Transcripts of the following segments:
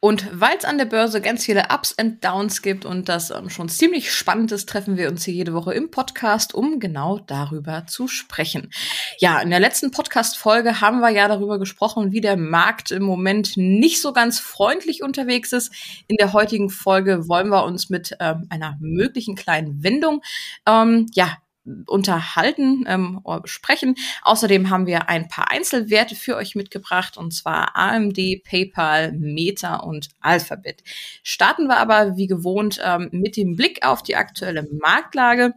Und weil es an der Börse ganz viele Ups und Downs gibt und das ähm, schon ziemlich spannend ist, treffen wir uns hier jede Woche im Podcast, um genau darüber zu sprechen. Ja, in der letzten Podcast-Folge haben wir ja darüber gesprochen, wie der Markt im Moment nicht so ganz freundlich unterwegs ist. In der heutigen Folge wollen wir uns mit ähm, einer möglichen kleinen Wendung ähm, ja unterhalten ähm, oder besprechen. Außerdem haben wir ein paar Einzelwerte für euch mitgebracht, und zwar AMD, PayPal, Meta und Alphabet. Starten wir aber wie gewohnt ähm, mit dem Blick auf die aktuelle Marktlage.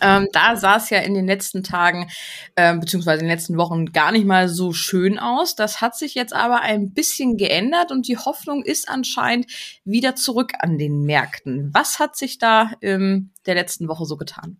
Ähm, da sah es ja in den letzten Tagen äh, beziehungsweise in den letzten Wochen gar nicht mal so schön aus. Das hat sich jetzt aber ein bisschen geändert und die Hoffnung ist anscheinend wieder zurück an den Märkten. Was hat sich da in der letzten Woche so getan?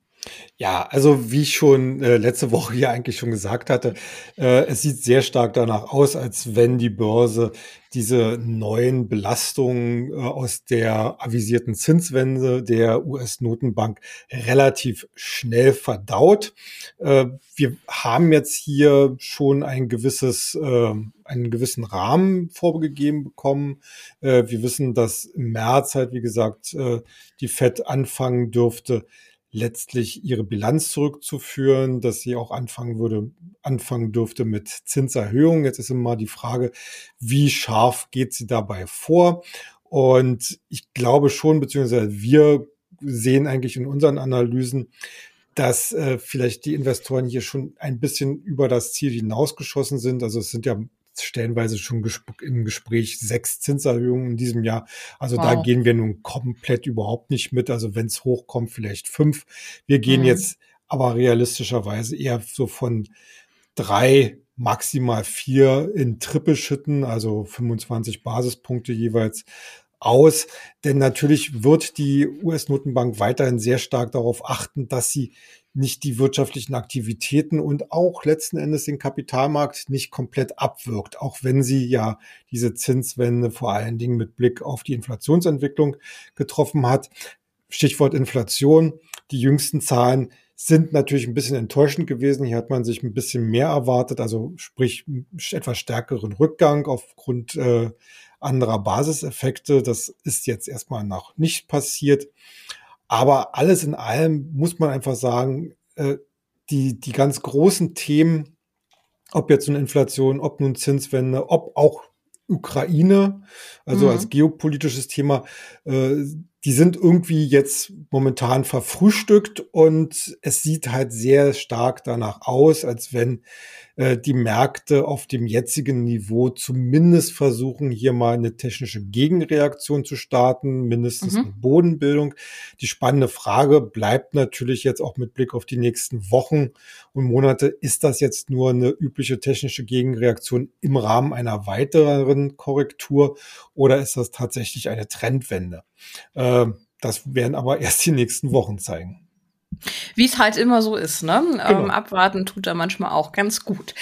Ja, also wie ich schon äh, letzte Woche hier eigentlich schon gesagt hatte, äh, es sieht sehr stark danach aus, als wenn die Börse diese neuen Belastungen äh, aus der avisierten Zinswende der US-Notenbank relativ schnell verdaut. Äh, wir haben jetzt hier schon ein gewisses, äh, einen gewissen Rahmen vorgegeben bekommen. Äh, wir wissen, dass im März halt, wie gesagt, äh, die Fed anfangen dürfte, letztlich ihre Bilanz zurückzuführen, dass sie auch anfangen würde, anfangen dürfte mit Zinserhöhungen. Jetzt ist immer die Frage, wie scharf geht sie dabei vor? Und ich glaube schon, beziehungsweise wir sehen eigentlich in unseren Analysen, dass äh, vielleicht die Investoren hier schon ein bisschen über das Ziel hinausgeschossen sind. Also es sind ja stellenweise schon im Gespräch sechs Zinserhöhungen in diesem Jahr. Also wow. da gehen wir nun komplett überhaupt nicht mit. Also wenn es hochkommt, vielleicht fünf. Wir gehen mhm. jetzt aber realistischerweise eher so von drei maximal vier in Trippelschitten, also 25 Basispunkte jeweils aus. Denn natürlich wird die US-Notenbank weiterhin sehr stark darauf achten, dass sie nicht die wirtschaftlichen Aktivitäten und auch letzten Endes den Kapitalmarkt nicht komplett abwirkt, auch wenn sie ja diese Zinswende vor allen Dingen mit Blick auf die Inflationsentwicklung getroffen hat. Stichwort Inflation. Die jüngsten Zahlen sind natürlich ein bisschen enttäuschend gewesen. Hier hat man sich ein bisschen mehr erwartet, also sprich etwas stärkeren Rückgang aufgrund äh, anderer Basiseffekte. Das ist jetzt erstmal noch nicht passiert. Aber alles in allem muss man einfach sagen, äh, die, die ganz großen Themen, ob jetzt nun Inflation, ob nun Zinswende, ob auch Ukraine, also mhm. als geopolitisches Thema, äh, die sind irgendwie jetzt momentan verfrühstückt und es sieht halt sehr stark danach aus, als wenn äh, die Märkte auf dem jetzigen Niveau zumindest versuchen, hier mal eine technische Gegenreaktion zu starten, mindestens mhm. eine Bodenbildung. Die spannende Frage bleibt natürlich jetzt auch mit Blick auf die nächsten Wochen und Monate, ist das jetzt nur eine übliche technische Gegenreaktion im Rahmen einer weiteren Korrektur oder ist das tatsächlich eine Trendwende? Äh, das werden aber erst die nächsten Wochen zeigen. Wie es halt immer so ist, ne? Genau. Ähm, abwarten tut er manchmal auch ganz gut.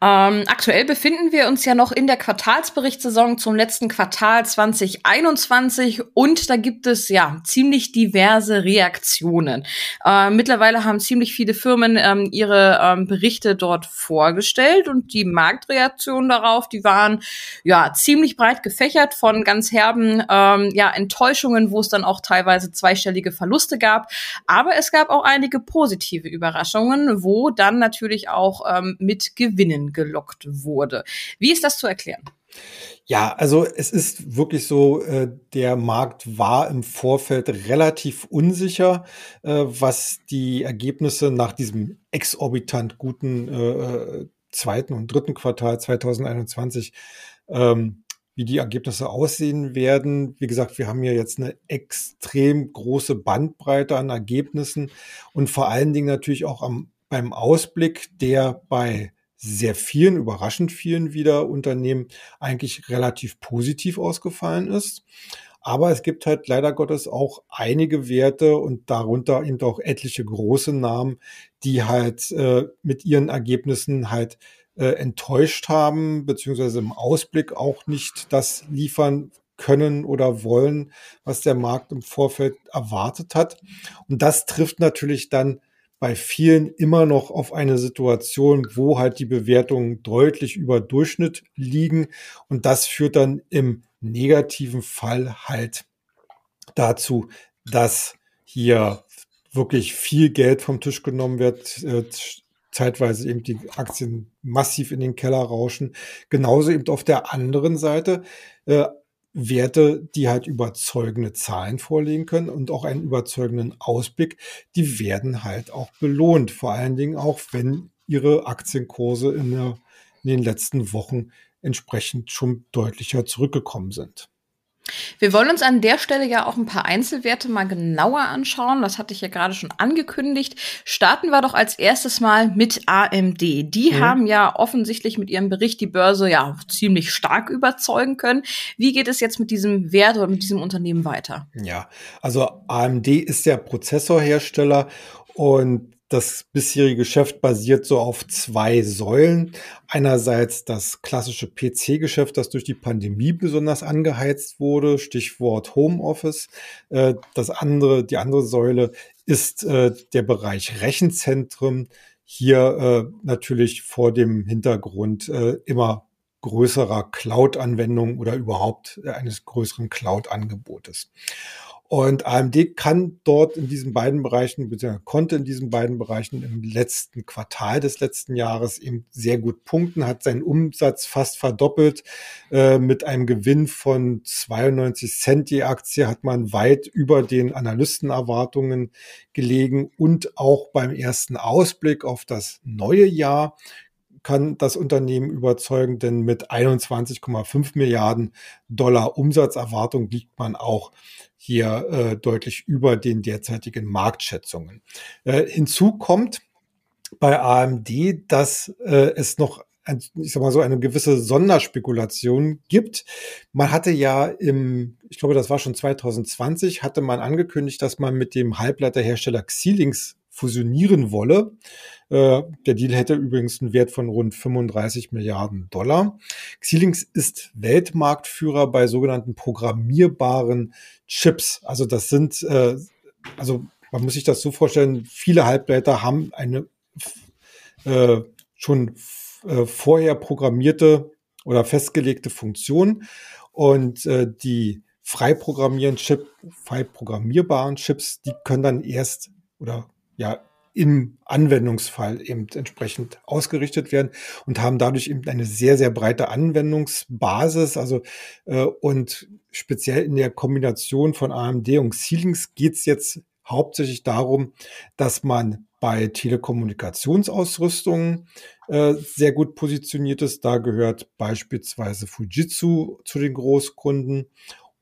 Ähm, aktuell befinden wir uns ja noch in der Quartalsberichtssaison zum letzten Quartal 2021 und da gibt es ja ziemlich diverse Reaktionen. Äh, mittlerweile haben ziemlich viele Firmen ähm, ihre ähm, Berichte dort vorgestellt und die Marktreaktionen darauf, die waren ja ziemlich breit gefächert von ganz herben ähm, ja, Enttäuschungen, wo es dann auch teilweise zweistellige Verluste gab. Aber es gab auch einige positive Überraschungen, wo dann natürlich auch ähm, mit Gewinnen gelockt wurde. Wie ist das zu erklären? Ja, also es ist wirklich so, äh, der Markt war im Vorfeld relativ unsicher, äh, was die Ergebnisse nach diesem exorbitant guten äh, äh zweiten und dritten Quartal 2021 ähm, wie die Ergebnisse aussehen werden. Wie gesagt, wir haben ja jetzt eine extrem große Bandbreite an Ergebnissen und vor allen Dingen natürlich auch am, beim Ausblick, der bei sehr vielen, überraschend vielen wieder Unternehmen eigentlich relativ positiv ausgefallen ist. Aber es gibt halt leider Gottes auch einige Werte und darunter eben auch etliche große Namen, die halt äh, mit ihren Ergebnissen halt äh, enttäuscht haben, beziehungsweise im Ausblick auch nicht das liefern können oder wollen, was der Markt im Vorfeld erwartet hat. Und das trifft natürlich dann bei vielen immer noch auf eine Situation, wo halt die Bewertungen deutlich über Durchschnitt liegen. Und das führt dann im negativen Fall halt dazu, dass hier wirklich viel Geld vom Tisch genommen wird, äh, zeitweise eben die Aktien massiv in den Keller rauschen. Genauso eben auf der anderen Seite äh, Werte, die halt überzeugende Zahlen vorlegen können und auch einen überzeugenden Ausblick, die werden halt auch belohnt. Vor allen Dingen auch, wenn ihre Aktienkurse in, der, in den letzten Wochen entsprechend schon deutlicher zurückgekommen sind. Wir wollen uns an der Stelle ja auch ein paar Einzelwerte mal genauer anschauen. Das hatte ich ja gerade schon angekündigt. Starten wir doch als erstes mal mit AMD. Die mhm. haben ja offensichtlich mit ihrem Bericht die Börse ja ziemlich stark überzeugen können. Wie geht es jetzt mit diesem Wert oder mit diesem Unternehmen weiter? Ja, also AMD ist der Prozessorhersteller und das bisherige Geschäft basiert so auf zwei Säulen. Einerseits das klassische PC-Geschäft, das durch die Pandemie besonders angeheizt wurde, Stichwort Homeoffice. Äh, das andere, die andere Säule ist äh, der Bereich Rechenzentren. Hier äh, natürlich vor dem Hintergrund immer größerer Cloud-Anwendungen oder überhaupt eines größeren Cloud-Angebotes. Und AMD kann dort in diesen beiden Bereichen, beziehungsweise konnte in diesen beiden Bereichen im letzten Quartal des letzten Jahres eben sehr gut punkten, hat seinen Umsatz fast verdoppelt. Äh, mit einem Gewinn von 92 Cent je Aktie hat man weit über den Analystenerwartungen gelegen und auch beim ersten Ausblick auf das neue Jahr kann das Unternehmen überzeugen, denn mit 21,5 Milliarden Dollar Umsatzerwartung liegt man auch hier äh, deutlich über den derzeitigen Marktschätzungen. Äh, hinzu kommt bei AMD, dass äh, es noch ich sag mal so eine gewisse Sonderspekulation gibt. Man hatte ja im, ich glaube, das war schon 2020, hatte man angekündigt, dass man mit dem Halbleiterhersteller Xilinx fusionieren wolle. Äh, der Deal hätte übrigens einen Wert von rund 35 Milliarden Dollar. Xilinx ist Weltmarktführer bei sogenannten programmierbaren Chips. Also das sind, äh, also man muss sich das so vorstellen, viele Halbleiter haben eine äh, schon äh, vorher programmierte oder festgelegte Funktion und äh, die frei programmieren Chip, frei programmierbaren Chips, die können dann erst oder ja im Anwendungsfall eben entsprechend ausgerichtet werden und haben dadurch eben eine sehr, sehr breite Anwendungsbasis. Also äh, und speziell in der Kombination von AMD und Xilinx geht es jetzt hauptsächlich darum, dass man bei Telekommunikationsausrüstungen äh, sehr gut positioniert ist. Da gehört beispielsweise Fujitsu zu den Großkunden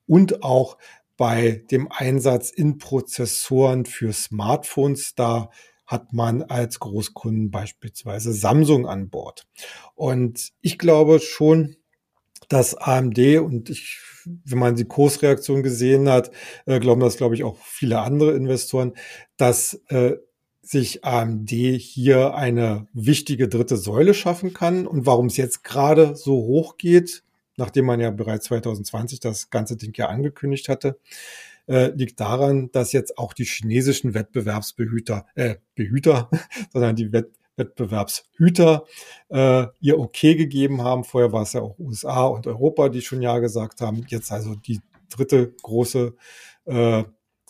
und auch bei dem Einsatz in Prozessoren für Smartphones. Da hat man als Großkunden beispielsweise Samsung an Bord. Und ich glaube schon, dass AMD und ich, wenn man die Kursreaktion gesehen hat, äh, glauben das, glaube ich, auch viele andere Investoren, dass äh, sich AMD hier eine wichtige dritte Säule schaffen kann. Und warum es jetzt gerade so hoch geht, nachdem man ja bereits 2020 das ganze Ding ja angekündigt hatte, äh, liegt daran, dass jetzt auch die chinesischen Wettbewerbsbehüter, äh, Behüter, sondern die Wett Wettbewerbshüter äh, ihr Okay gegeben haben. Vorher war es ja auch USA und Europa, die schon Ja gesagt haben. Jetzt also die dritte große äh,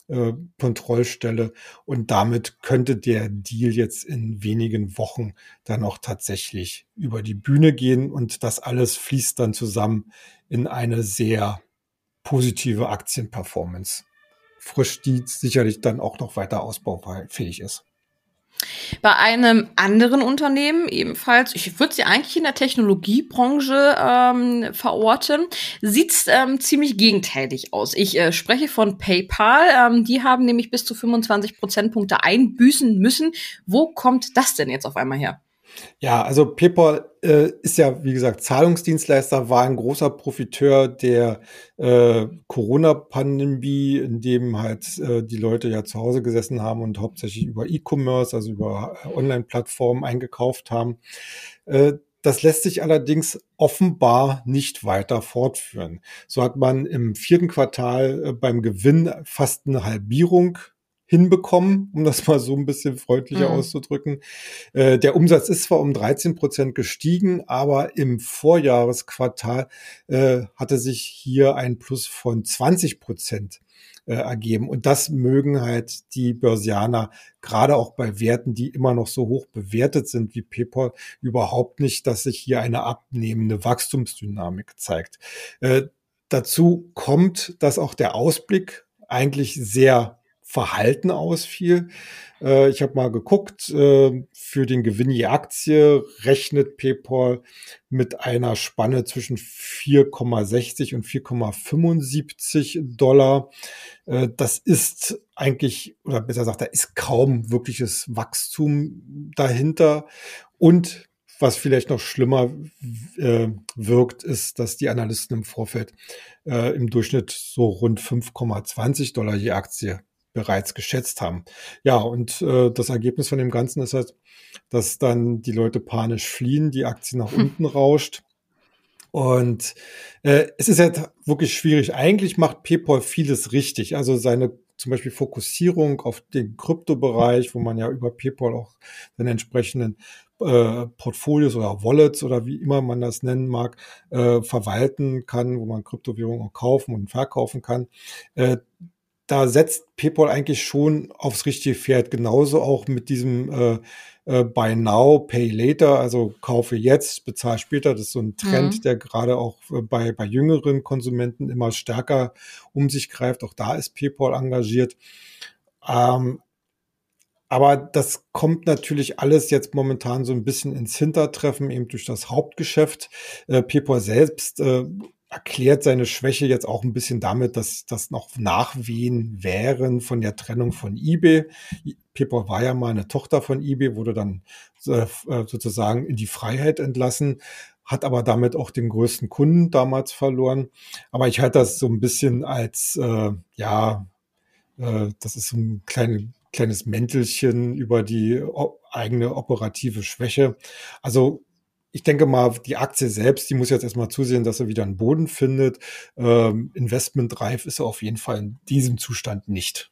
äh, Kontrollstelle. Und damit könnte der Deal jetzt in wenigen Wochen dann auch tatsächlich über die Bühne gehen. Und das alles fließt dann zusammen in eine sehr positive Aktienperformance. Frisch, die sicherlich dann auch noch weiter ausbaufähig ist. Bei einem anderen Unternehmen ebenfalls, ich würde sie eigentlich in der Technologiebranche ähm, verorten, sieht's ähm, ziemlich gegenteilig aus. Ich äh, spreche von PayPal. Ähm, die haben nämlich bis zu 25 Prozentpunkte einbüßen müssen. Wo kommt das denn jetzt auf einmal her? Ja, also PayPal äh, ist ja, wie gesagt, Zahlungsdienstleister, war ein großer Profiteur der äh, Corona-Pandemie, in dem halt äh, die Leute ja zu Hause gesessen haben und hauptsächlich über E-Commerce, also über äh, Online-Plattformen eingekauft haben. Äh, das lässt sich allerdings offenbar nicht weiter fortführen. So hat man im vierten Quartal äh, beim Gewinn fast eine Halbierung hinbekommen, um das mal so ein bisschen freundlicher mhm. auszudrücken. Äh, der Umsatz ist zwar um 13 Prozent gestiegen, aber im Vorjahresquartal äh, hatte sich hier ein Plus von 20 Prozent äh, ergeben. Und das mögen halt die Börsianer gerade auch bei Werten, die immer noch so hoch bewertet sind wie PayPal, überhaupt nicht, dass sich hier eine abnehmende Wachstumsdynamik zeigt. Äh, dazu kommt, dass auch der Ausblick eigentlich sehr Verhalten ausfiel. Äh, ich habe mal geguckt, äh, für den Gewinn je Aktie rechnet PayPal mit einer Spanne zwischen 4,60 und 4,75 Dollar. Äh, das ist eigentlich, oder besser gesagt, da ist kaum wirkliches Wachstum dahinter. Und was vielleicht noch schlimmer äh, wirkt, ist, dass die Analysten im Vorfeld äh, im Durchschnitt so rund 5,20 Dollar je Aktie bereits geschätzt haben. Ja, und äh, das Ergebnis von dem Ganzen ist halt, dass dann die Leute panisch fliehen, die Aktie nach hm. unten rauscht. Und äh, es ist halt wirklich schwierig. Eigentlich macht PayPal vieles richtig. Also seine zum Beispiel Fokussierung auf den Kryptobereich, wo man ja über PayPal auch seine entsprechenden äh, Portfolios oder Wallets oder wie immer man das nennen mag, äh, verwalten kann, wo man Kryptowährungen auch kaufen und verkaufen kann. Äh, da setzt PayPal eigentlich schon aufs richtige Pferd. Genauso auch mit diesem äh, äh, Buy Now, Pay Later, also kaufe jetzt, bezahl später. Das ist so ein Trend, mhm. der gerade auch äh, bei, bei jüngeren Konsumenten immer stärker um sich greift. Auch da ist PayPal engagiert. Ähm, aber das kommt natürlich alles jetzt momentan so ein bisschen ins Hintertreffen, eben durch das Hauptgeschäft. Äh, PayPal selbst äh, erklärt seine Schwäche jetzt auch ein bisschen damit, dass das noch Nachwehen wären von der Trennung von eBay. PayPal war ja mal eine Tochter von eBay, wurde dann äh, sozusagen in die Freiheit entlassen, hat aber damit auch den größten Kunden damals verloren. Aber ich halte das so ein bisschen als, äh, ja, äh, das ist so ein kleine, kleines Mäntelchen über die eigene operative Schwäche. Also ich denke mal, die Aktie selbst, die muss jetzt erstmal zusehen, dass er wieder einen Boden findet. Ähm, Investmentreif ist er auf jeden Fall in diesem Zustand nicht.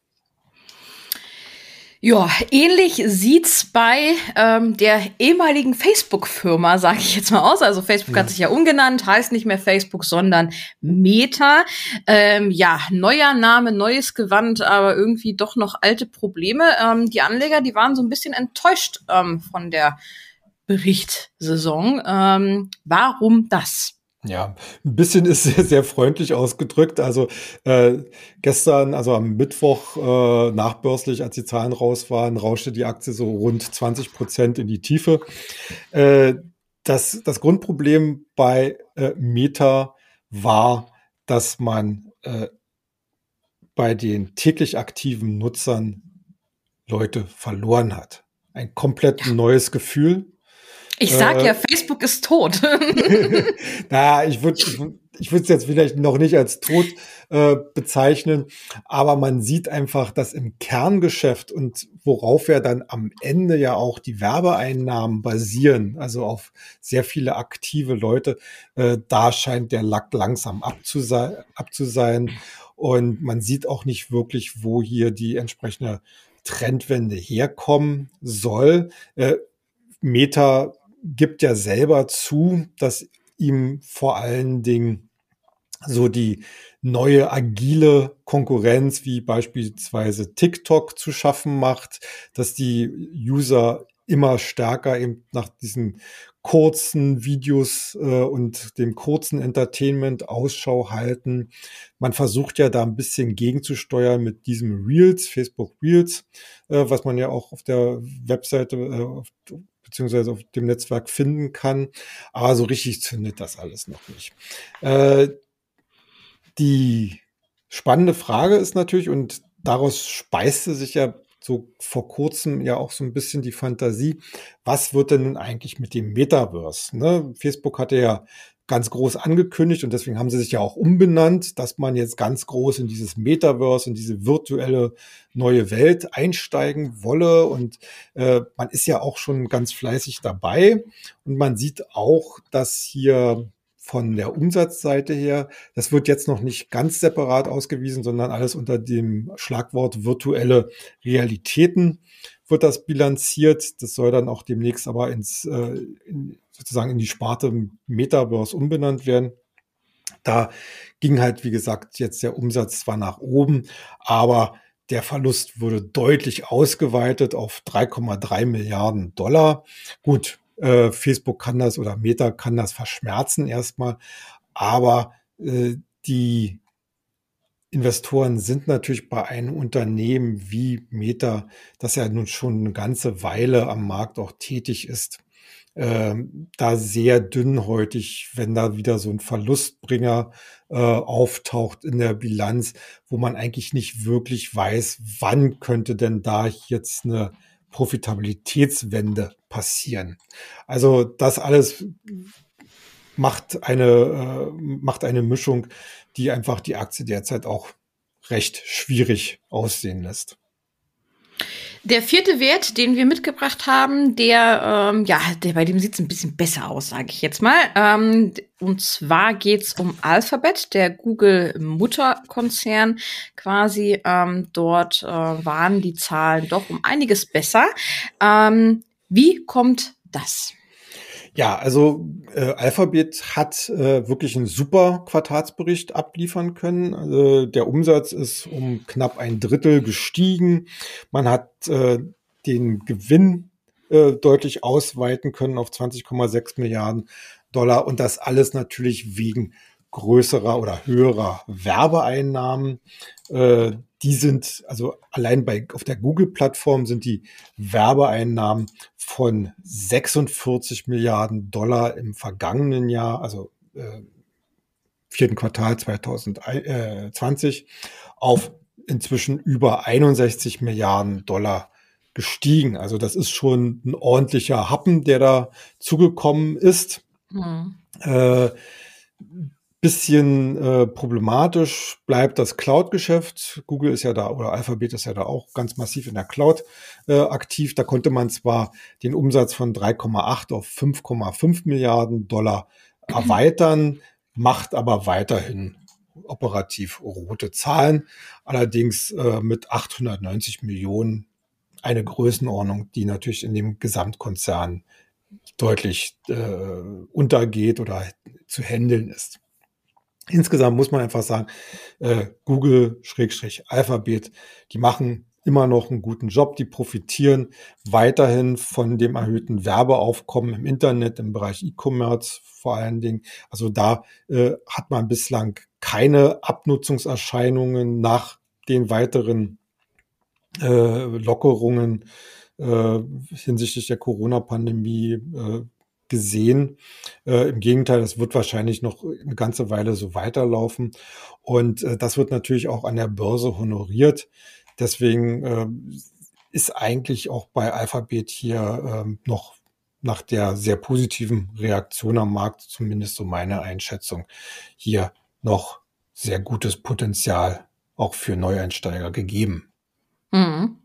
Ja, ähnlich sieht's bei ähm, der ehemaligen Facebook-Firma, sage ich jetzt mal aus. Also Facebook ja. hat sich ja umgenannt, heißt nicht mehr Facebook, sondern Meta. Ähm, ja, neuer Name, neues Gewand, aber irgendwie doch noch alte Probleme. Ähm, die Anleger, die waren so ein bisschen enttäuscht ähm, von der Berichtssaison. Ähm, warum das? Ja, ein bisschen ist sehr, sehr freundlich ausgedrückt. Also äh, gestern, also am Mittwoch äh, nachbörslich, als die Zahlen raus waren, rauschte die Aktie so rund 20 Prozent in die Tiefe. Äh, das, das Grundproblem bei äh, Meta war, dass man äh, bei den täglich aktiven Nutzern Leute verloren hat. Ein komplett neues Gefühl. Ich sag äh, ja, Facebook ist tot. naja, ich würde ich würde es jetzt vielleicht noch nicht als tot äh, bezeichnen, aber man sieht einfach, dass im Kerngeschäft und worauf ja dann am Ende ja auch die Werbeeinnahmen basieren, also auf sehr viele aktive Leute, äh, da scheint der Lack langsam abzusei abzusein. Und man sieht auch nicht wirklich, wo hier die entsprechende Trendwende herkommen soll. Äh, Meta gibt ja selber zu, dass ihm vor allen Dingen so die neue agile Konkurrenz wie beispielsweise TikTok zu schaffen macht, dass die User immer stärker eben nach diesen kurzen Videos äh, und dem kurzen Entertainment Ausschau halten. Man versucht ja da ein bisschen gegenzusteuern mit diesem Reels, Facebook Reels, äh, was man ja auch auf der Webseite, äh, beziehungsweise auf dem Netzwerk finden kann. Aber so richtig zündet das alles noch nicht. Äh, die spannende Frage ist natürlich, und daraus speiste sich ja so vor kurzem ja auch so ein bisschen die Fantasie, was wird denn nun eigentlich mit dem Metaverse? Ne? Facebook hatte ja ganz groß angekündigt und deswegen haben sie sich ja auch umbenannt, dass man jetzt ganz groß in dieses Metaverse, in diese virtuelle neue Welt einsteigen wolle. Und äh, man ist ja auch schon ganz fleißig dabei. Und man sieht auch, dass hier von der Umsatzseite her, das wird jetzt noch nicht ganz separat ausgewiesen, sondern alles unter dem Schlagwort virtuelle Realitäten wird das bilanziert. Das soll dann auch demnächst aber ins, äh, in, sozusagen in die Sparte Metaverse umbenannt werden. Da ging halt, wie gesagt, jetzt der Umsatz zwar nach oben, aber der Verlust wurde deutlich ausgeweitet auf 3,3 Milliarden Dollar. Gut, äh, Facebook kann das oder Meta kann das verschmerzen erstmal, aber äh, die Investoren sind natürlich bei einem Unternehmen wie Meta, das ja nun schon eine ganze Weile am Markt auch tätig ist, ähm, da sehr dünnhäutig, wenn da wieder so ein Verlustbringer äh, auftaucht in der Bilanz, wo man eigentlich nicht wirklich weiß, wann könnte denn da jetzt eine Profitabilitätswende passieren. Also das alles macht eine, äh, macht eine Mischung, die einfach die Aktie derzeit auch recht schwierig aussehen lässt. Der vierte Wert, den wir mitgebracht haben, der, ähm, ja, der bei dem sieht es ein bisschen besser aus, sage ich jetzt mal. Ähm, und zwar geht's um Alphabet, der Google-Mutterkonzern quasi. Ähm, dort äh, waren die Zahlen doch um einiges besser. Ähm, wie kommt das? Ja, also äh, Alphabet hat äh, wirklich einen super Quartalsbericht abliefern können. Also, der Umsatz ist um knapp ein Drittel gestiegen. Man hat äh, den Gewinn äh, deutlich ausweiten können auf 20,6 Milliarden Dollar und das alles natürlich wegen größerer oder höherer Werbeeinnahmen. Äh, die sind, also allein bei, auf der Google-Plattform sind die Werbeeinnahmen von 46 Milliarden Dollar im vergangenen Jahr, also äh, vierten Quartal 2020, auf inzwischen über 61 Milliarden Dollar gestiegen. Also das ist schon ein ordentlicher Happen, der da zugekommen ist. Mhm. Äh, bisschen äh, problematisch bleibt das Cloud-Geschäft. Google ist ja da oder Alphabet ist ja da auch ganz massiv in der Cloud äh, aktiv. Da konnte man zwar den Umsatz von 3,8 auf 5,5 Milliarden Dollar erweitern, macht aber weiterhin operativ rote Zahlen, allerdings äh, mit 890 Millionen eine Größenordnung, die natürlich in dem Gesamtkonzern deutlich äh, untergeht oder zu handeln ist. Insgesamt muss man einfach sagen, äh, Google, Schrägstrich, Alphabet, die machen immer noch einen guten Job. Die profitieren weiterhin von dem erhöhten Werbeaufkommen im Internet, im Bereich E-Commerce vor allen Dingen. Also da äh, hat man bislang keine Abnutzungserscheinungen nach den weiteren äh, Lockerungen äh, hinsichtlich der Corona-Pandemie äh, gesehen. Äh, Im Gegenteil, es wird wahrscheinlich noch eine ganze Weile so weiterlaufen. Und äh, das wird natürlich auch an der Börse honoriert. Deswegen äh, ist eigentlich auch bei Alphabet hier äh, noch nach der sehr positiven Reaktion am Markt, zumindest so meine Einschätzung, hier noch sehr gutes Potenzial auch für Neueinsteiger gegeben. Mhm.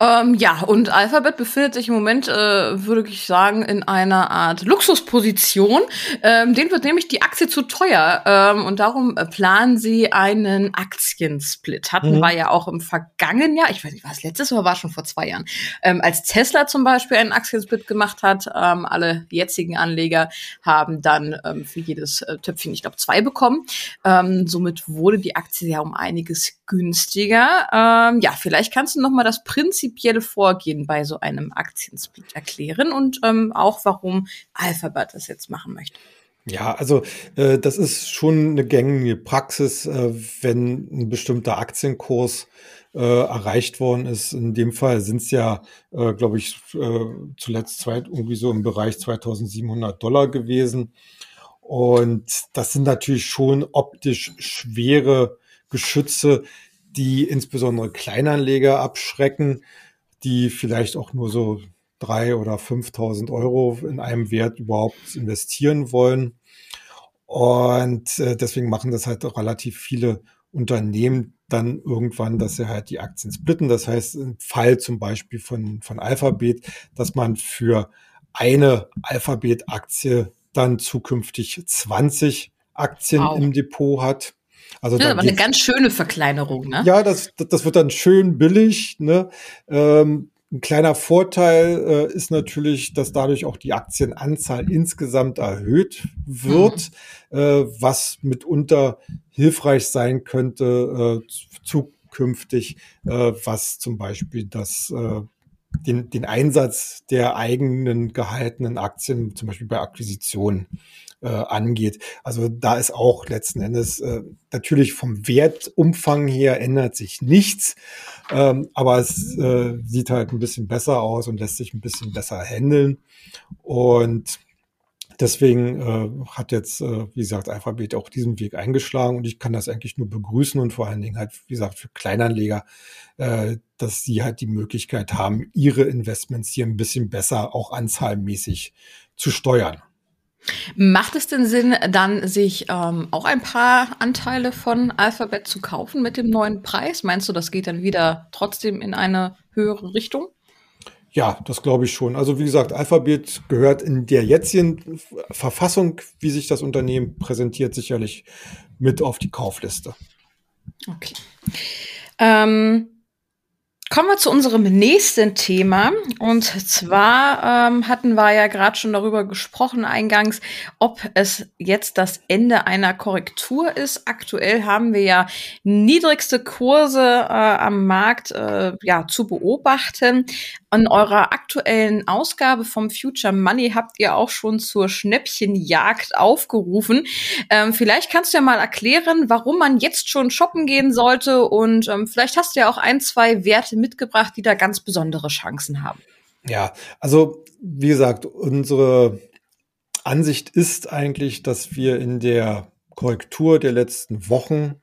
Ähm, ja, und Alphabet befindet sich im Moment, äh, würde ich sagen, in einer Art Luxusposition. Ähm, den wird nämlich die Aktie zu teuer ähm, und darum äh, planen sie einen Aktiensplit. Hatten mhm. wir ja auch im vergangenen Jahr, ich weiß nicht, war es letztes oder war schon vor zwei Jahren, ähm, als Tesla zum Beispiel einen Aktiensplit gemacht hat. Ähm, alle jetzigen Anleger haben dann ähm, für jedes äh, Töpfchen, ich glaube, zwei bekommen. Ähm, somit wurde die Aktie ja um einiges günstiger. Ähm, ja, vielleicht kannst du noch mal das prinzipielle Vorgehen bei so einem Aktiensplit erklären und ähm, auch, warum Alphabet das jetzt machen möchte. Ja, also äh, das ist schon eine gängige Praxis, äh, wenn ein bestimmter Aktienkurs äh, erreicht worden ist. In dem Fall sind es ja, äh, glaube ich, äh, zuletzt zwei, irgendwie so im Bereich 2700 Dollar gewesen. Und das sind natürlich schon optisch schwere Geschütze, die insbesondere Kleinanleger abschrecken, die vielleicht auch nur so drei oder 5.000 Euro in einem Wert überhaupt investieren wollen. Und äh, deswegen machen das halt auch relativ viele Unternehmen dann irgendwann, dass sie halt die Aktien splitten. Das heißt, im Fall zum Beispiel von, von Alphabet, dass man für eine Alphabet-Aktie dann zukünftig 20 Aktien wow. im Depot hat. Also das ist aber eine ganz schöne Verkleinerung, ne? Ja, das, das wird dann schön billig. Ne? Ähm, ein kleiner Vorteil äh, ist natürlich, dass dadurch auch die Aktienanzahl insgesamt erhöht wird, mhm. äh, was mitunter hilfreich sein könnte äh, zukünftig, äh, was zum Beispiel das äh, den, den Einsatz der eigenen gehaltenen Aktien, zum Beispiel bei Akquisitionen, äh, angeht. Also da ist auch letzten Endes äh, natürlich vom Wertumfang her ändert sich nichts, ähm, aber es äh, sieht halt ein bisschen besser aus und lässt sich ein bisschen besser handeln. Und deswegen äh, hat jetzt, äh, wie gesagt, Alphabet auch diesen Weg eingeschlagen und ich kann das eigentlich nur begrüßen und vor allen Dingen halt, wie gesagt, für Kleinanleger, äh, dass sie halt die Möglichkeit haben, ihre Investments hier ein bisschen besser auch anzahlmäßig zu steuern. Macht es denn Sinn, dann sich ähm, auch ein paar Anteile von Alphabet zu kaufen mit dem neuen Preis? Meinst du, das geht dann wieder trotzdem in eine höhere Richtung? Ja, das glaube ich schon. Also wie gesagt, Alphabet gehört in der jetzigen Verfassung, wie sich das Unternehmen präsentiert, sicherlich mit auf die Kaufliste. Okay. Ähm Kommen wir zu unserem nächsten Thema. Und zwar ähm, hatten wir ja gerade schon darüber gesprochen eingangs, ob es jetzt das Ende einer Korrektur ist. Aktuell haben wir ja niedrigste Kurse äh, am Markt äh, ja, zu beobachten. An eurer aktuellen Ausgabe vom Future Money habt ihr auch schon zur Schnäppchenjagd aufgerufen. Ähm, vielleicht kannst du ja mal erklären, warum man jetzt schon shoppen gehen sollte und ähm, vielleicht hast du ja auch ein, zwei Werte mitgebracht, die da ganz besondere Chancen haben. Ja, also wie gesagt, unsere Ansicht ist eigentlich, dass wir in der Korrektur der letzten Wochen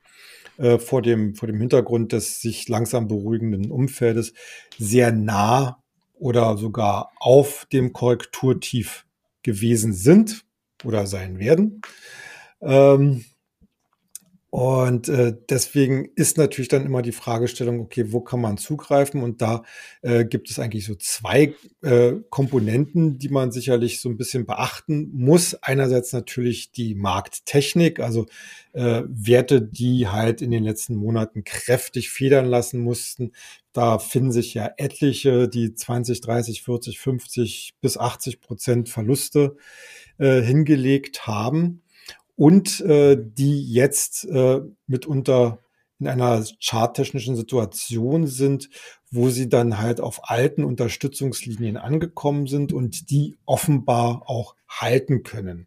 äh, vor, dem, vor dem Hintergrund des sich langsam beruhigenden Umfeldes sehr nah oder sogar auf dem Korrekturtief gewesen sind oder sein werden. Ähm, und äh, deswegen ist natürlich dann immer die Fragestellung, okay, wo kann man zugreifen? Und da äh, gibt es eigentlich so zwei äh, Komponenten, die man sicherlich so ein bisschen beachten muss. Einerseits natürlich die Markttechnik, also äh, Werte, die halt in den letzten Monaten kräftig federn lassen mussten. Da finden sich ja etliche, die 20, 30, 40, 50 bis 80 Prozent Verluste äh, hingelegt haben und äh, die jetzt äh, mitunter in einer charttechnischen Situation sind, wo sie dann halt auf alten Unterstützungslinien angekommen sind und die offenbar auch halten können.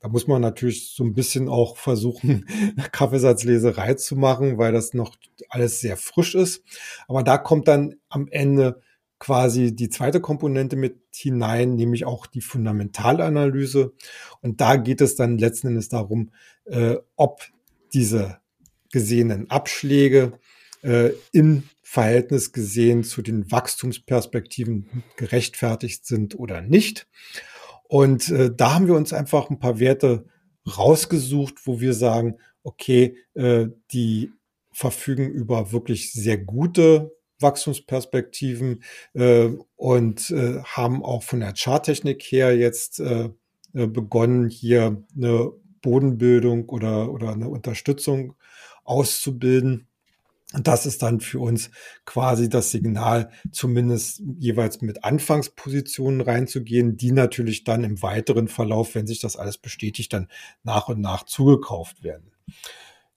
Da muss man natürlich so ein bisschen auch versuchen, Kaffeesatzleserei zu machen, weil das noch alles sehr frisch ist. Aber da kommt dann am Ende quasi die zweite Komponente mit hinein, nämlich auch die Fundamentalanalyse. Und da geht es dann letzten Endes darum, äh, ob diese gesehenen Abschläge äh, im Verhältnis gesehen zu den Wachstumsperspektiven gerechtfertigt sind oder nicht. Und äh, da haben wir uns einfach ein paar Werte rausgesucht, wo wir sagen, okay, äh, die verfügen über wirklich sehr gute Wachstumsperspektiven äh, und äh, haben auch von der Charttechnik her jetzt äh, äh, begonnen, hier eine Bodenbildung oder, oder eine Unterstützung auszubilden. Und das ist dann für uns quasi das Signal, zumindest jeweils mit Anfangspositionen reinzugehen, die natürlich dann im weiteren Verlauf, wenn sich das alles bestätigt, dann nach und nach zugekauft werden.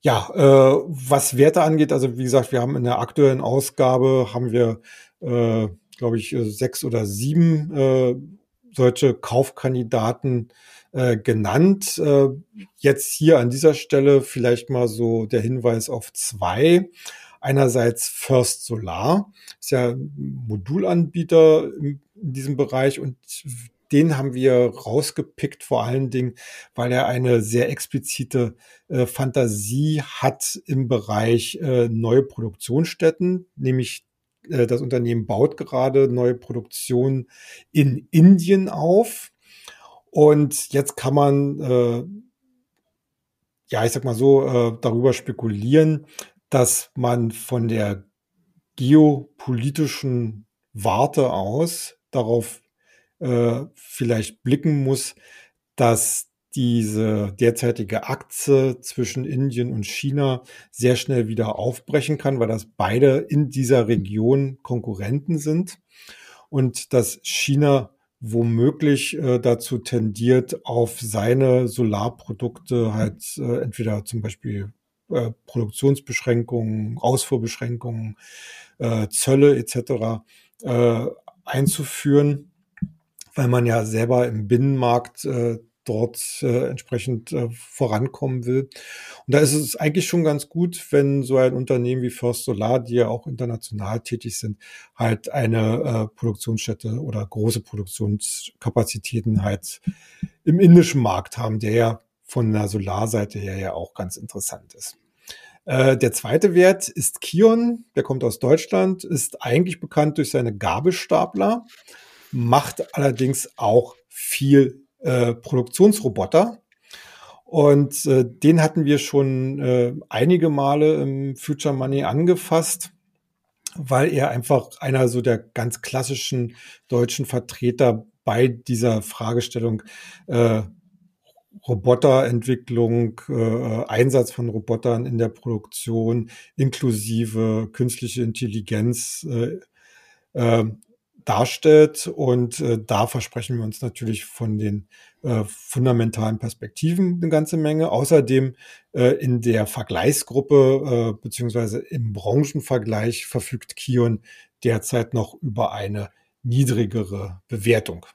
Ja, äh, was Werte angeht, also wie gesagt, wir haben in der aktuellen Ausgabe haben wir, äh, glaube ich, äh, sechs oder sieben äh, solche Kaufkandidaten äh, genannt. Äh, jetzt hier an dieser Stelle vielleicht mal so der Hinweis auf zwei. Einerseits First Solar, ist ja Modulanbieter in diesem Bereich und den haben wir rausgepickt, vor allen Dingen, weil er eine sehr explizite äh, Fantasie hat im Bereich äh, neue Produktionsstätten, nämlich äh, das Unternehmen baut gerade neue Produktion in Indien auf. Und jetzt kann man äh, ja, ich sag mal so, äh, darüber spekulieren, dass man von der geopolitischen Warte aus darauf äh, vielleicht blicken muss, dass diese derzeitige Achse zwischen Indien und China sehr schnell wieder aufbrechen kann, weil das beide in dieser Region Konkurrenten sind und dass China womöglich äh, dazu tendiert, auf seine Solarprodukte halt äh, entweder zum Beispiel äh, Produktionsbeschränkungen, Ausfuhrbeschränkungen, äh, Zölle etc. Äh, einzuführen, weil man ja selber im Binnenmarkt äh, dort äh, entsprechend äh, vorankommen will. Und da ist es eigentlich schon ganz gut, wenn so ein Unternehmen wie First Solar, die ja auch international tätig sind, halt eine äh, Produktionsstätte oder große Produktionskapazitäten halt im indischen Markt haben, der ja von der Solarseite her ja auch ganz interessant ist. Äh, der zweite Wert ist Kion, der kommt aus Deutschland, ist eigentlich bekannt durch seine Gabelstapler, macht allerdings auch viel äh, Produktionsroboter. Und äh, den hatten wir schon äh, einige Male im Future Money angefasst, weil er einfach einer so der ganz klassischen deutschen Vertreter bei dieser Fragestellung äh, Roboterentwicklung, äh, Einsatz von Robotern in der Produktion, inklusive künstliche Intelligenz äh, äh, darstellt. Und äh, da versprechen wir uns natürlich von den äh, fundamentalen Perspektiven eine ganze Menge. Außerdem äh, in der Vergleichsgruppe äh, beziehungsweise im Branchenvergleich verfügt Kion derzeit noch über eine niedrigere Bewertung.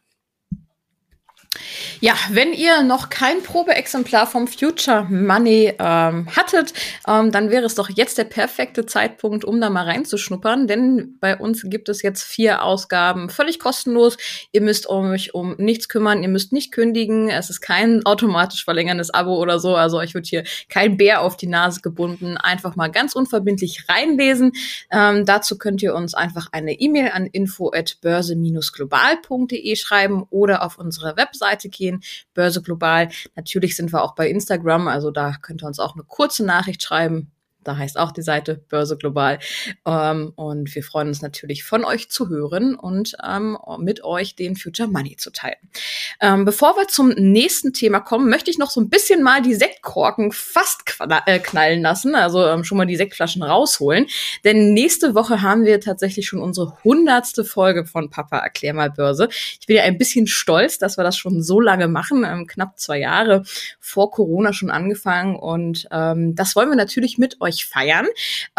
Ja, wenn ihr noch kein Probeexemplar vom Future Money ähm, hattet, ähm, dann wäre es doch jetzt der perfekte Zeitpunkt, um da mal reinzuschnuppern, denn bei uns gibt es jetzt vier Ausgaben völlig kostenlos. Ihr müsst euch um nichts kümmern, ihr müsst nicht kündigen, es ist kein automatisch verlängerndes Abo oder so, also euch wird hier kein Bär auf die Nase gebunden, einfach mal ganz unverbindlich reinlesen. Ähm, dazu könnt ihr uns einfach eine E-Mail an info@börse-global.de schreiben oder auf unserer Webseite gehen gehen, Börse Global. Natürlich sind wir auch bei Instagram, also da könnt ihr uns auch eine kurze Nachricht schreiben. Da heißt auch die Seite Börse Global. Ähm, und wir freuen uns natürlich von euch zu hören und ähm, mit euch den Future Money zu teilen. Ähm, bevor wir zum nächsten Thema kommen, möchte ich noch so ein bisschen mal die Sektkorken fast äh, knallen lassen, also ähm, schon mal die Sektflaschen rausholen. Denn nächste Woche haben wir tatsächlich schon unsere hundertste Folge von Papa Erklär mal Börse. Ich bin ja ein bisschen stolz, dass wir das schon so lange machen, ähm, knapp zwei Jahre vor Corona schon angefangen. Und ähm, das wollen wir natürlich mit euch euch feiern.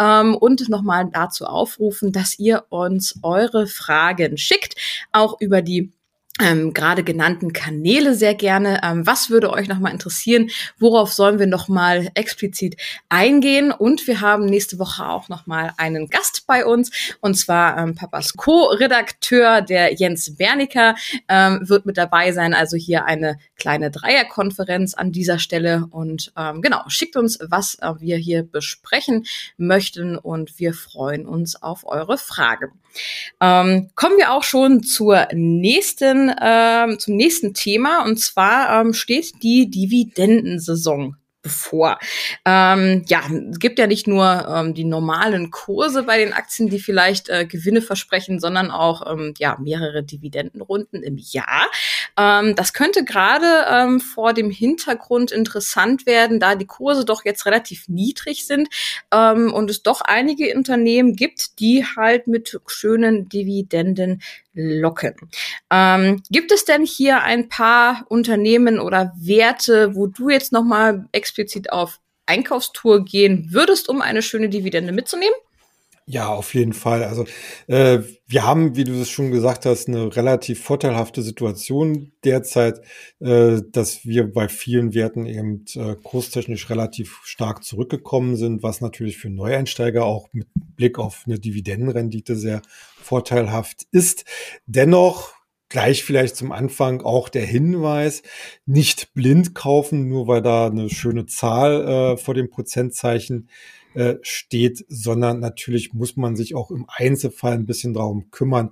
Ähm, und nochmal dazu aufrufen, dass ihr uns eure Fragen schickt, auch über die ähm, gerade genannten Kanäle sehr gerne. Ähm, was würde euch nochmal interessieren? Worauf sollen wir nochmal explizit eingehen? Und wir haben nächste Woche auch nochmal einen Gast bei uns, und zwar ähm, Papas Co-Redakteur, der Jens Bernicker, ähm, wird mit dabei sein. Also hier eine kleine Dreierkonferenz an dieser Stelle. Und ähm, genau, schickt uns, was äh, wir hier besprechen möchten und wir freuen uns auf eure Fragen. Ähm, kommen wir auch schon zur nächsten, ähm, zum nächsten Thema. Und zwar ähm, steht die Dividendensaison bevor. Ähm, ja, es gibt ja nicht nur ähm, die normalen Kurse bei den Aktien, die vielleicht äh, Gewinne versprechen, sondern auch ähm, ja mehrere Dividendenrunden im Jahr. Ähm, das könnte gerade ähm, vor dem Hintergrund interessant werden, da die Kurse doch jetzt relativ niedrig sind ähm, und es doch einige Unternehmen gibt, die halt mit schönen Dividenden locken. Ähm, gibt es denn hier ein paar Unternehmen oder Werte, wo du jetzt noch mal explizit auf Einkaufstour gehen würdest, um eine schöne Dividende mitzunehmen? Ja, auf jeden Fall. Also äh, wir haben, wie du es schon gesagt hast, eine relativ vorteilhafte Situation derzeit, äh, dass wir bei vielen Werten eben äh, kurstechnisch relativ stark zurückgekommen sind, was natürlich für Neueinsteiger auch mit Blick auf eine Dividendenrendite sehr vorteilhaft ist. Dennoch gleich vielleicht zum Anfang auch der Hinweis, nicht blind kaufen, nur weil da eine schöne Zahl äh, vor dem Prozentzeichen äh, steht, sondern natürlich muss man sich auch im Einzelfall ein bisschen darum kümmern,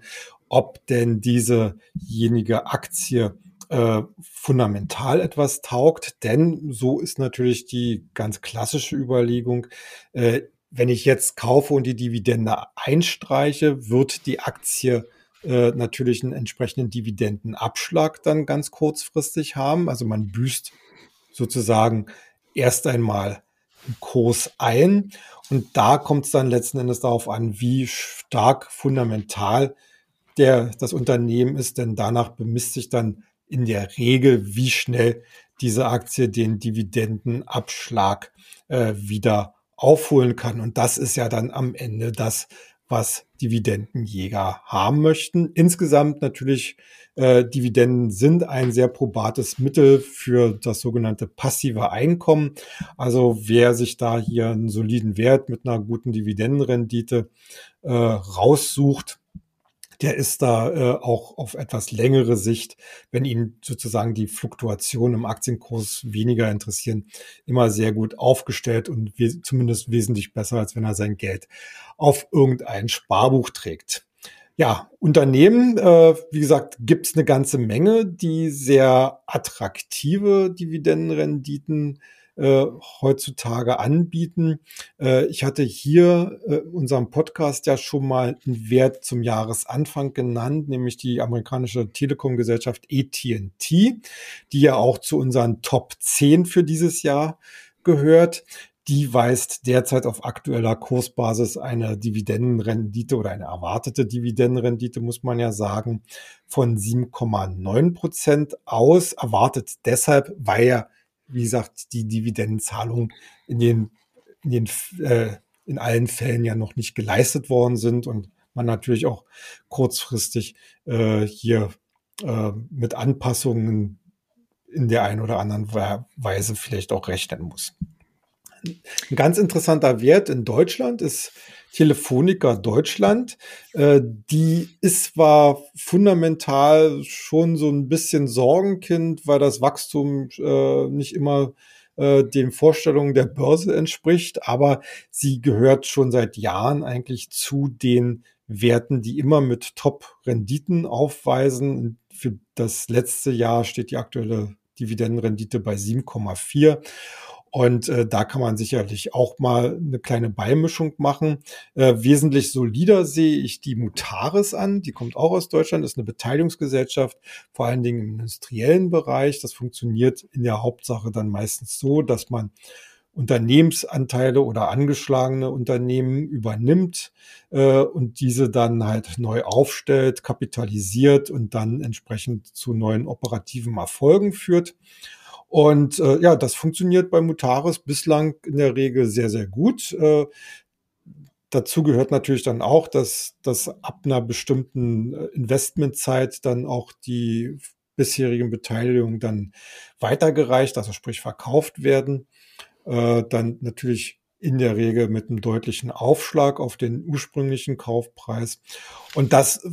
ob denn diesejenige Aktie äh, fundamental etwas taugt, denn so ist natürlich die ganz klassische Überlegung, äh, wenn ich jetzt kaufe und die Dividende einstreiche, wird die Aktie äh, natürlich einen entsprechenden Dividendenabschlag dann ganz kurzfristig haben. Also man büßt sozusagen erst einmal Kurs ein und da kommt es dann letzten Endes darauf an, wie stark fundamental der, das Unternehmen ist, denn danach bemisst sich dann in der Regel, wie schnell diese Aktie den Dividendenabschlag äh, wieder aufholen kann. Und das ist ja dann am Ende das, was Dividendenjäger haben möchten. Insgesamt natürlich, äh, Dividenden sind ein sehr probates Mittel für das sogenannte passive Einkommen. Also wer sich da hier einen soliden Wert mit einer guten Dividendenrendite äh, raussucht, der ist da äh, auch auf etwas längere Sicht, wenn ihn sozusagen die Fluktuation im Aktienkurs weniger interessieren, immer sehr gut aufgestellt und we zumindest wesentlich besser, als wenn er sein Geld auf irgendein Sparbuch trägt. Ja, Unternehmen, äh, wie gesagt, gibt es eine ganze Menge, die sehr attraktive Dividendenrenditen äh, heutzutage anbieten. Äh, ich hatte hier äh, unserem Podcast ja schon mal einen Wert zum Jahresanfang genannt, nämlich die amerikanische Telekom-Gesellschaft AT&T, die ja auch zu unseren Top 10 für dieses Jahr gehört. Die weist derzeit auf aktueller Kursbasis eine Dividendenrendite oder eine erwartete Dividendenrendite, muss man ja sagen, von 7,9 Prozent aus. Erwartet deshalb, weil ja wie gesagt, die Dividendenzahlungen in den, in den, äh, in allen Fällen ja noch nicht geleistet worden sind und man natürlich auch kurzfristig äh, hier äh, mit Anpassungen in der einen oder anderen Weise vielleicht auch rechnen muss. Ein ganz interessanter Wert in Deutschland ist Telefonica Deutschland. Äh, die ist zwar fundamental schon so ein bisschen Sorgenkind, weil das Wachstum äh, nicht immer äh, den Vorstellungen der Börse entspricht, aber sie gehört schon seit Jahren eigentlich zu den Werten, die immer mit Top-Renditen aufweisen. Für das letzte Jahr steht die aktuelle Dividendenrendite bei 7,4. Und äh, da kann man sicherlich auch mal eine kleine Beimischung machen. Äh, wesentlich solider sehe ich die Mutaris an. Die kommt auch aus Deutschland, ist eine Beteiligungsgesellschaft, vor allen Dingen im industriellen Bereich. Das funktioniert in der Hauptsache dann meistens so, dass man Unternehmensanteile oder angeschlagene Unternehmen übernimmt äh, und diese dann halt neu aufstellt, kapitalisiert und dann entsprechend zu neuen operativen Erfolgen führt. Und äh, ja, das funktioniert bei Mutaris bislang in der Regel sehr, sehr gut. Äh, dazu gehört natürlich dann auch, dass, dass ab einer bestimmten äh, Investmentzeit dann auch die bisherigen Beteiligungen dann weitergereicht, also sprich verkauft werden. Äh, dann natürlich in der Regel mit einem deutlichen Aufschlag auf den ursprünglichen Kaufpreis. Und das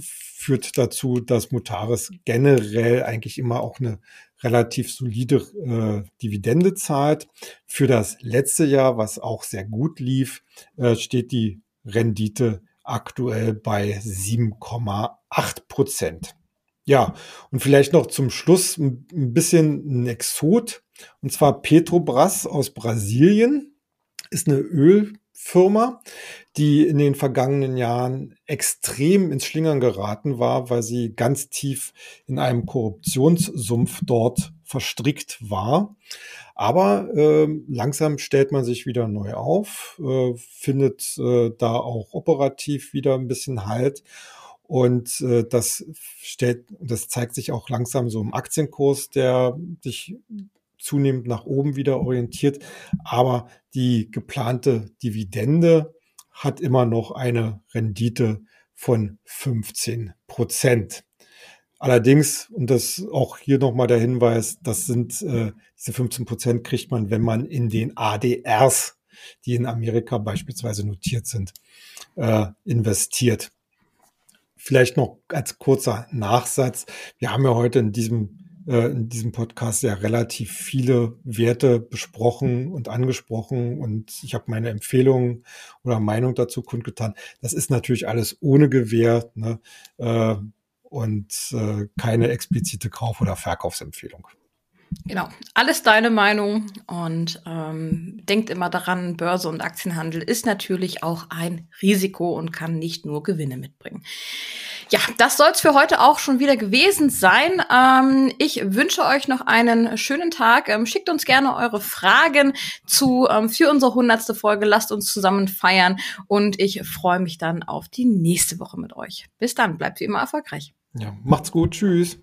führt dazu, dass Mutaris generell eigentlich immer auch eine relativ solide äh, Dividende zahlt. Für das letzte Jahr, was auch sehr gut lief, äh, steht die Rendite aktuell bei 7,8 Prozent. Ja, und vielleicht noch zum Schluss ein, bisschen ein Exot, und zwar Petrobras aus Brasilien ist eine Öl Firma, die in den vergangenen Jahren extrem ins Schlingern geraten war, weil sie ganz tief in einem Korruptionssumpf dort verstrickt war. Aber äh, langsam stellt man sich wieder neu auf, äh, findet äh, da auch operativ wieder ein bisschen Halt. Und äh, das stellt, das zeigt sich auch langsam so im Aktienkurs, der sich zunehmend nach oben wieder orientiert. Aber die geplante Dividende hat immer noch eine Rendite von 15 Prozent. Allerdings, und das auch hier nochmal der Hinweis, das sind äh, diese 15 Prozent kriegt man, wenn man in den ADRs, die in Amerika beispielsweise notiert sind, äh, investiert. Vielleicht noch als kurzer Nachsatz. Wir haben ja heute in diesem in diesem Podcast ja relativ viele Werte besprochen und angesprochen und ich habe meine Empfehlungen oder Meinung dazu kundgetan. Das ist natürlich alles ohne Gewähr. Ne? Äh, und äh, keine explizite Kauf- oder Verkaufsempfehlung. Genau, alles deine Meinung und ähm, denkt immer daran, Börse und Aktienhandel ist natürlich auch ein Risiko und kann nicht nur Gewinne mitbringen. Ja, das soll's für heute auch schon wieder gewesen sein. Ähm, ich wünsche euch noch einen schönen Tag. Ähm, schickt uns gerne eure Fragen zu ähm, für unsere hundertste Folge. Lasst uns zusammen feiern und ich freue mich dann auf die nächste Woche mit euch. Bis dann, bleibt wie immer erfolgreich. Ja, macht's gut. Tschüss.